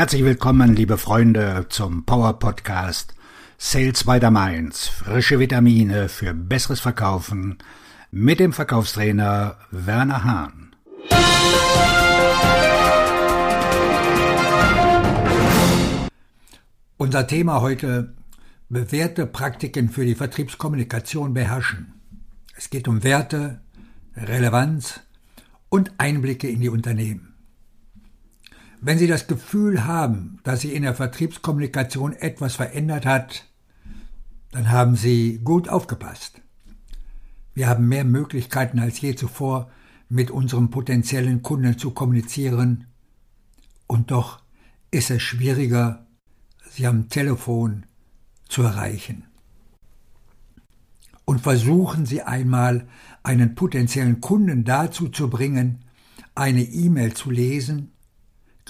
Herzlich willkommen, liebe Freunde, zum Power Podcast Sales by the Mainz. Frische Vitamine für besseres Verkaufen mit dem Verkaufstrainer Werner Hahn. Unser Thema heute bewährte Praktiken für die Vertriebskommunikation beherrschen. Es geht um Werte, Relevanz und Einblicke in die Unternehmen. Wenn Sie das Gefühl haben, dass sich in der Vertriebskommunikation etwas verändert hat, dann haben Sie gut aufgepasst. Wir haben mehr Möglichkeiten als je zuvor, mit unserem potenziellen Kunden zu kommunizieren. Und doch ist es schwieriger, sie am Telefon zu erreichen. Und versuchen Sie einmal, einen potenziellen Kunden dazu zu bringen, eine E-Mail zu lesen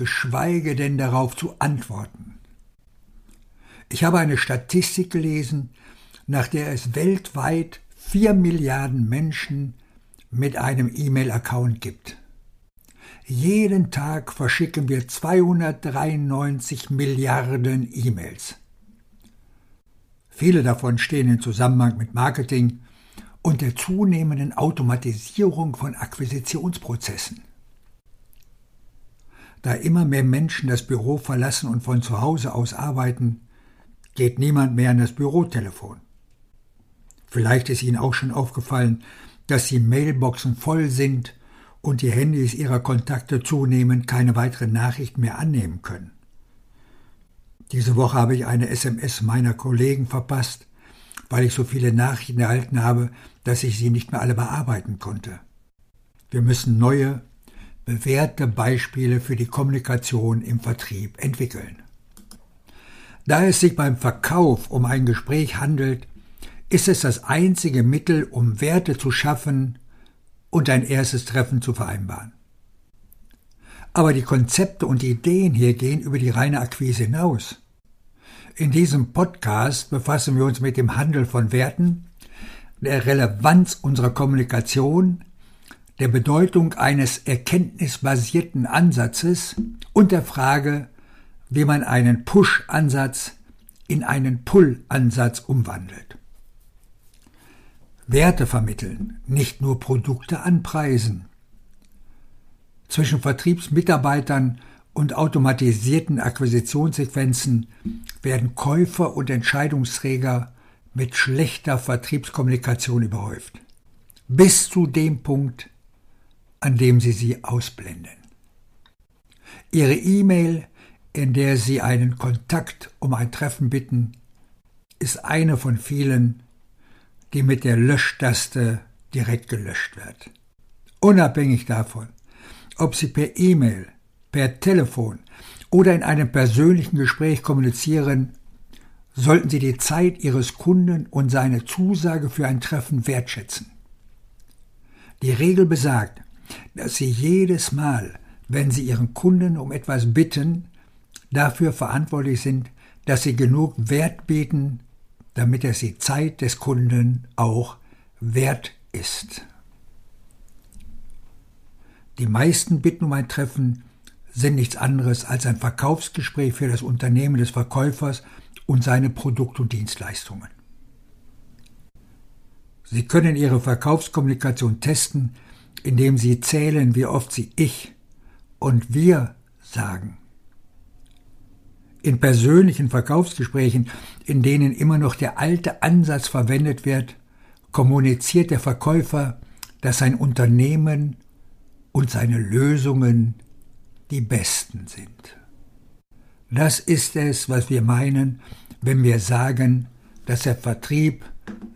geschweige denn darauf zu antworten. Ich habe eine Statistik gelesen, nach der es weltweit vier Milliarden Menschen mit einem E-Mail-Account gibt. Jeden Tag verschicken wir 293 Milliarden E-Mails. Viele davon stehen im Zusammenhang mit Marketing und der zunehmenden Automatisierung von Akquisitionsprozessen. Da immer mehr Menschen das Büro verlassen und von zu Hause aus arbeiten, geht niemand mehr an das Bürotelefon. Vielleicht ist Ihnen auch schon aufgefallen, dass die Mailboxen voll sind und die Handys Ihrer Kontakte zunehmend keine weiteren Nachrichten mehr annehmen können. Diese Woche habe ich eine SMS meiner Kollegen verpasst, weil ich so viele Nachrichten erhalten habe, dass ich sie nicht mehr alle bearbeiten konnte. Wir müssen neue, bewährte Beispiele für die Kommunikation im Vertrieb entwickeln. Da es sich beim Verkauf um ein Gespräch handelt, ist es das einzige Mittel, um Werte zu schaffen und ein erstes Treffen zu vereinbaren. Aber die Konzepte und Ideen hier gehen über die reine Akquise hinaus. In diesem Podcast befassen wir uns mit dem Handel von Werten, der Relevanz unserer Kommunikation, der Bedeutung eines erkenntnisbasierten Ansatzes und der Frage, wie man einen Push-Ansatz in einen Pull-Ansatz umwandelt. Werte vermitteln, nicht nur Produkte anpreisen. Zwischen Vertriebsmitarbeitern und automatisierten Akquisitionssequenzen werden Käufer und Entscheidungsträger mit schlechter Vertriebskommunikation überhäuft. Bis zu dem Punkt, an dem Sie sie ausblenden. Ihre E-Mail, in der Sie einen Kontakt um ein Treffen bitten, ist eine von vielen, die mit der Löschtaste direkt gelöscht wird. Unabhängig davon, ob Sie per E-Mail, per Telefon oder in einem persönlichen Gespräch kommunizieren, sollten Sie die Zeit Ihres Kunden und seine Zusage für ein Treffen wertschätzen. Die Regel besagt, dass Sie jedes Mal, wenn Sie Ihren Kunden um etwas bitten, dafür verantwortlich sind, dass Sie genug Wert bieten, damit es die Zeit des Kunden auch wert ist. Die meisten Bitten um ein Treffen sind nichts anderes als ein Verkaufsgespräch für das Unternehmen des Verkäufers und seine Produkte und Dienstleistungen. Sie können Ihre Verkaufskommunikation testen, indem sie zählen, wie oft sie ich und wir sagen. In persönlichen Verkaufsgesprächen, in denen immer noch der alte Ansatz verwendet wird, kommuniziert der Verkäufer, dass sein Unternehmen und seine Lösungen die besten sind. Das ist es, was wir meinen, wenn wir sagen, dass der Vertrieb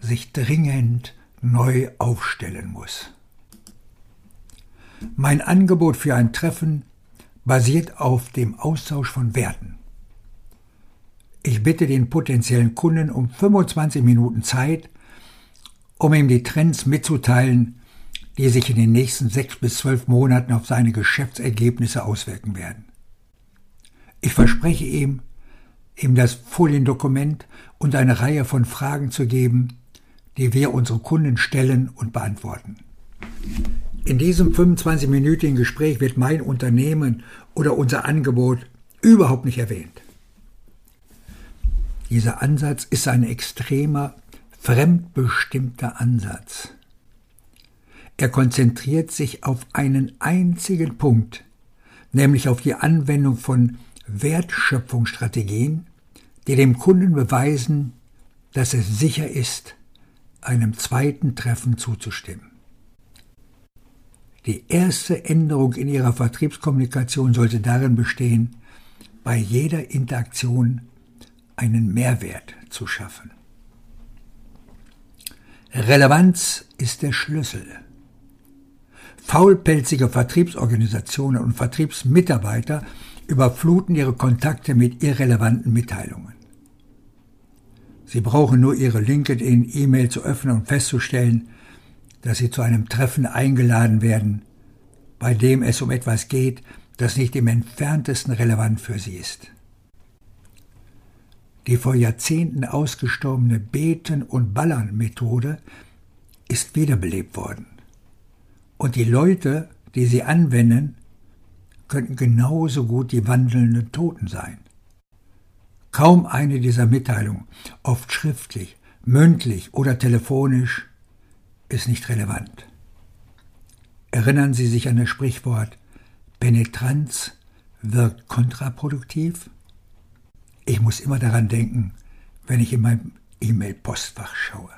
sich dringend neu aufstellen muss. Mein Angebot für ein Treffen basiert auf dem Austausch von Werten. Ich bitte den potenziellen Kunden um 25 Minuten Zeit, um ihm die Trends mitzuteilen, die sich in den nächsten sechs bis zwölf Monaten auf seine Geschäftsergebnisse auswirken werden. Ich verspreche ihm, ihm das Foliendokument und eine Reihe von Fragen zu geben, die wir unsere Kunden stellen und beantworten. In diesem 25-minütigen Gespräch wird mein Unternehmen oder unser Angebot überhaupt nicht erwähnt. Dieser Ansatz ist ein extremer, fremdbestimmter Ansatz. Er konzentriert sich auf einen einzigen Punkt, nämlich auf die Anwendung von Wertschöpfungsstrategien, die dem Kunden beweisen, dass es sicher ist, einem zweiten Treffen zuzustimmen. Die erste Änderung in Ihrer Vertriebskommunikation sollte darin bestehen, bei jeder Interaktion einen Mehrwert zu schaffen. Relevanz ist der Schlüssel. Faulpelzige Vertriebsorganisationen und Vertriebsmitarbeiter überfluten ihre Kontakte mit irrelevanten Mitteilungen. Sie brauchen nur ihre LinkedIn-E-Mail zu öffnen und festzustellen, dass sie zu einem Treffen eingeladen werden, bei dem es um etwas geht, das nicht im entferntesten relevant für sie ist. Die vor Jahrzehnten ausgestorbene Beten- und Ballern-Methode ist wiederbelebt worden. Und die Leute, die sie anwenden, könnten genauso gut die wandelnden Toten sein. Kaum eine dieser Mitteilungen, oft schriftlich, mündlich oder telefonisch, ist nicht relevant. Erinnern Sie sich an das Sprichwort Penetranz wirkt kontraproduktiv? Ich muss immer daran denken, wenn ich in mein E-Mail-Postfach schaue.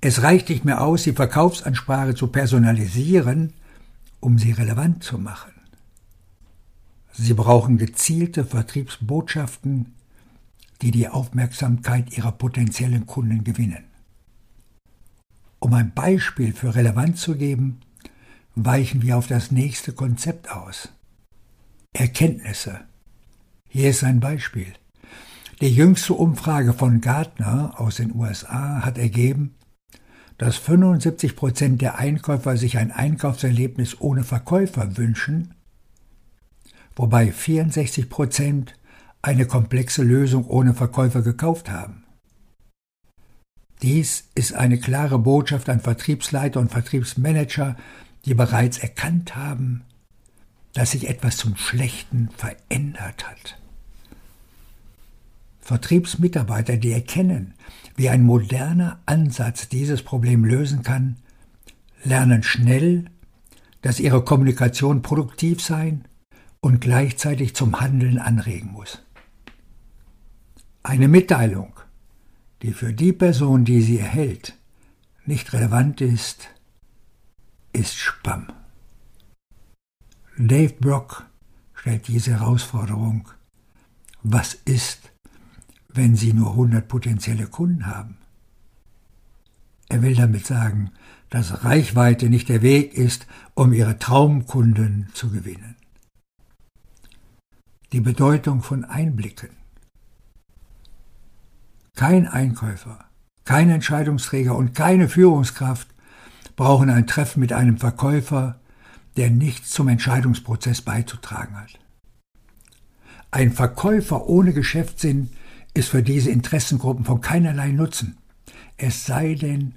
Es reicht nicht mehr aus, die Verkaufsansprache zu personalisieren, um sie relevant zu machen. Sie brauchen gezielte Vertriebsbotschaften, die die Aufmerksamkeit ihrer potenziellen Kunden gewinnen. Um ein Beispiel für relevant zu geben, weichen wir auf das nächste Konzept aus. Erkenntnisse. Hier ist ein Beispiel. Die jüngste Umfrage von Gartner aus den USA hat ergeben, dass 75 Prozent der Einkäufer sich ein Einkaufserlebnis ohne Verkäufer wünschen, wobei 64 Prozent eine komplexe Lösung ohne Verkäufer gekauft haben. Dies ist eine klare Botschaft an Vertriebsleiter und Vertriebsmanager, die bereits erkannt haben, dass sich etwas zum Schlechten verändert hat. Vertriebsmitarbeiter, die erkennen, wie ein moderner Ansatz dieses Problem lösen kann, lernen schnell, dass ihre Kommunikation produktiv sein und gleichzeitig zum Handeln anregen muss. Eine Mitteilung, die für die Person, die sie erhält, nicht relevant ist, ist Spamm. Dave Brock stellt diese Herausforderung. Was ist, wenn Sie nur 100 potenzielle Kunden haben. Er will damit sagen, dass Reichweite nicht der Weg ist, um Ihre Traumkunden zu gewinnen. Die Bedeutung von Einblicken. Kein Einkäufer, kein Entscheidungsträger und keine Führungskraft brauchen ein Treffen mit einem Verkäufer, der nichts zum Entscheidungsprozess beizutragen hat. Ein Verkäufer ohne Geschäftssinn ist für diese Interessengruppen von keinerlei Nutzen, es sei denn,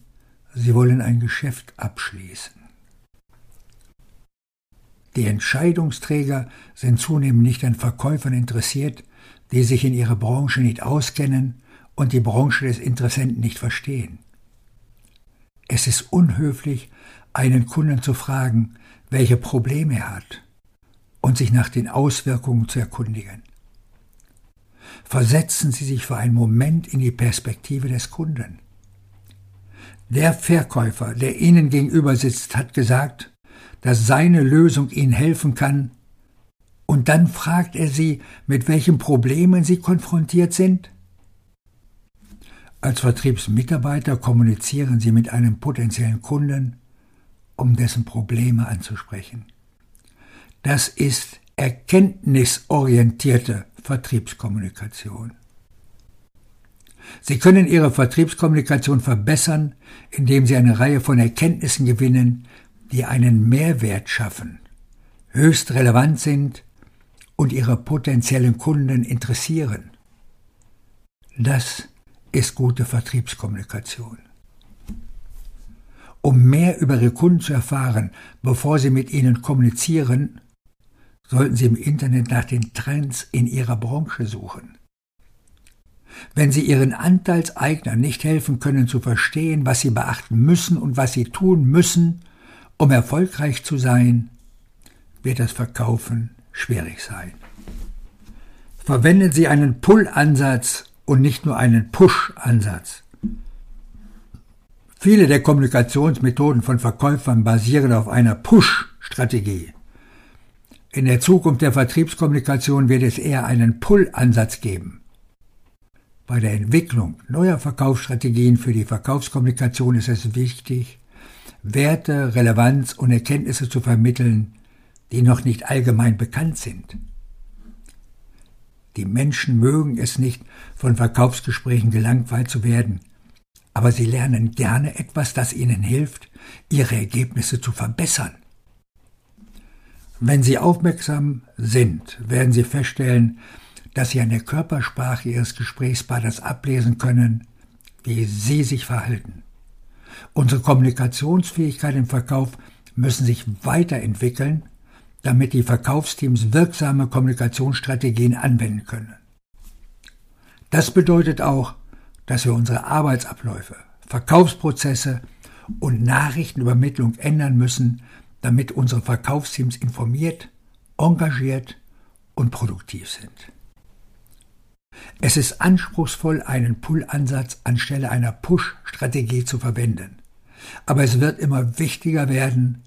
sie wollen ein Geschäft abschließen. Die Entscheidungsträger sind zunehmend nicht an Verkäufern interessiert, die sich in ihrer Branche nicht auskennen und die Branche des Interessenten nicht verstehen. Es ist unhöflich, einen Kunden zu fragen, welche Probleme er hat und sich nach den Auswirkungen zu erkundigen. Versetzen Sie sich für einen Moment in die Perspektive des Kunden. Der Verkäufer, der Ihnen gegenüber sitzt, hat gesagt, dass seine Lösung Ihnen helfen kann, und dann fragt er Sie, mit welchen Problemen Sie konfrontiert sind? Als Vertriebsmitarbeiter kommunizieren Sie mit einem potenziellen Kunden, um dessen Probleme anzusprechen. Das ist erkenntnisorientierte Vertriebskommunikation. Sie können Ihre Vertriebskommunikation verbessern, indem Sie eine Reihe von Erkenntnissen gewinnen, die einen Mehrwert schaffen, höchst relevant sind und Ihre potenziellen Kunden interessieren. Das ist gute Vertriebskommunikation. Um mehr über Ihre Kunden zu erfahren, bevor Sie mit ihnen kommunizieren, sollten Sie im Internet nach den Trends in Ihrer Branche suchen. Wenn Sie Ihren Anteilseignern nicht helfen können zu verstehen, was sie beachten müssen und was sie tun müssen, um erfolgreich zu sein, wird das Verkaufen schwierig sein. Verwenden Sie einen Pull-Ansatz und nicht nur einen Push-Ansatz. Viele der Kommunikationsmethoden von Verkäufern basieren auf einer Push-Strategie. In der Zukunft der Vertriebskommunikation wird es eher einen Pull-Ansatz geben. Bei der Entwicklung neuer Verkaufsstrategien für die Verkaufskommunikation ist es wichtig, Werte, Relevanz und Erkenntnisse zu vermitteln, die noch nicht allgemein bekannt sind. Die Menschen mögen es nicht, von Verkaufsgesprächen gelangweilt zu werden, aber sie lernen gerne etwas, das ihnen hilft, ihre Ergebnisse zu verbessern. Wenn Sie aufmerksam sind, werden Sie feststellen, dass Sie an der Körpersprache Ihres Gesprächspartners ablesen können, wie Sie sich verhalten. Unsere Kommunikationsfähigkeit im Verkauf müssen sich weiterentwickeln, damit die Verkaufsteams wirksame Kommunikationsstrategien anwenden können. Das bedeutet auch, dass wir unsere Arbeitsabläufe, Verkaufsprozesse und Nachrichtenübermittlung ändern müssen, damit unsere Verkaufsteams informiert, engagiert und produktiv sind. Es ist anspruchsvoll, einen Pull-Ansatz anstelle einer Push-Strategie zu verwenden. Aber es wird immer wichtiger werden,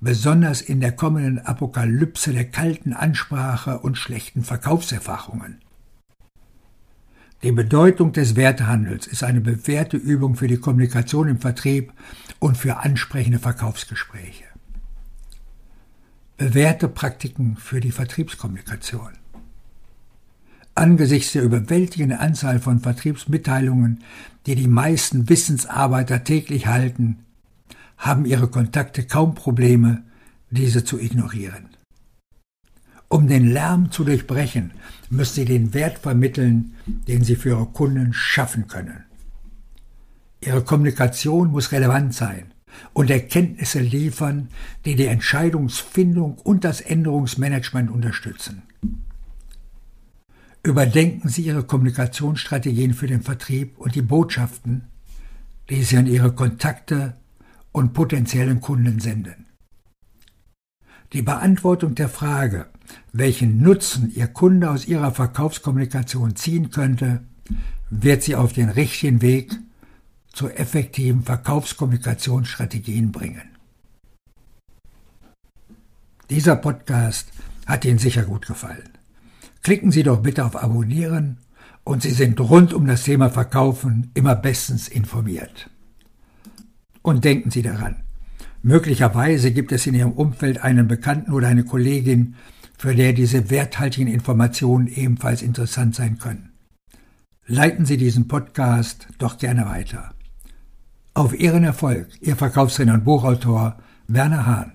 besonders in der kommenden Apokalypse der kalten Ansprache und schlechten Verkaufserfahrungen. Die Bedeutung des Wertehandels ist eine bewährte Übung für die Kommunikation im Vertrieb und für ansprechende Verkaufsgespräche bewährte Praktiken für die Vertriebskommunikation. Angesichts der überwältigenden Anzahl von Vertriebsmitteilungen, die die meisten Wissensarbeiter täglich halten, haben ihre Kontakte kaum Probleme, diese zu ignorieren. Um den Lärm zu durchbrechen, müssen sie den Wert vermitteln, den sie für ihre Kunden schaffen können. Ihre Kommunikation muss relevant sein, und Erkenntnisse liefern, die die Entscheidungsfindung und das Änderungsmanagement unterstützen. Überdenken Sie Ihre Kommunikationsstrategien für den Vertrieb und die Botschaften, die Sie an Ihre Kontakte und potenziellen Kunden senden. Die Beantwortung der Frage, welchen Nutzen Ihr Kunde aus Ihrer Verkaufskommunikation ziehen könnte, wird Sie auf den richtigen Weg zu effektiven Verkaufskommunikationsstrategien bringen. Dieser Podcast hat Ihnen sicher gut gefallen. Klicken Sie doch bitte auf Abonnieren und Sie sind rund um das Thema Verkaufen immer bestens informiert. Und denken Sie daran, möglicherweise gibt es in Ihrem Umfeld einen Bekannten oder eine Kollegin, für der diese werthaltigen Informationen ebenfalls interessant sein können. Leiten Sie diesen Podcast doch gerne weiter. Auf Ihren Erfolg, Ihr Verkaufstrainer und Buchautor Werner Hahn.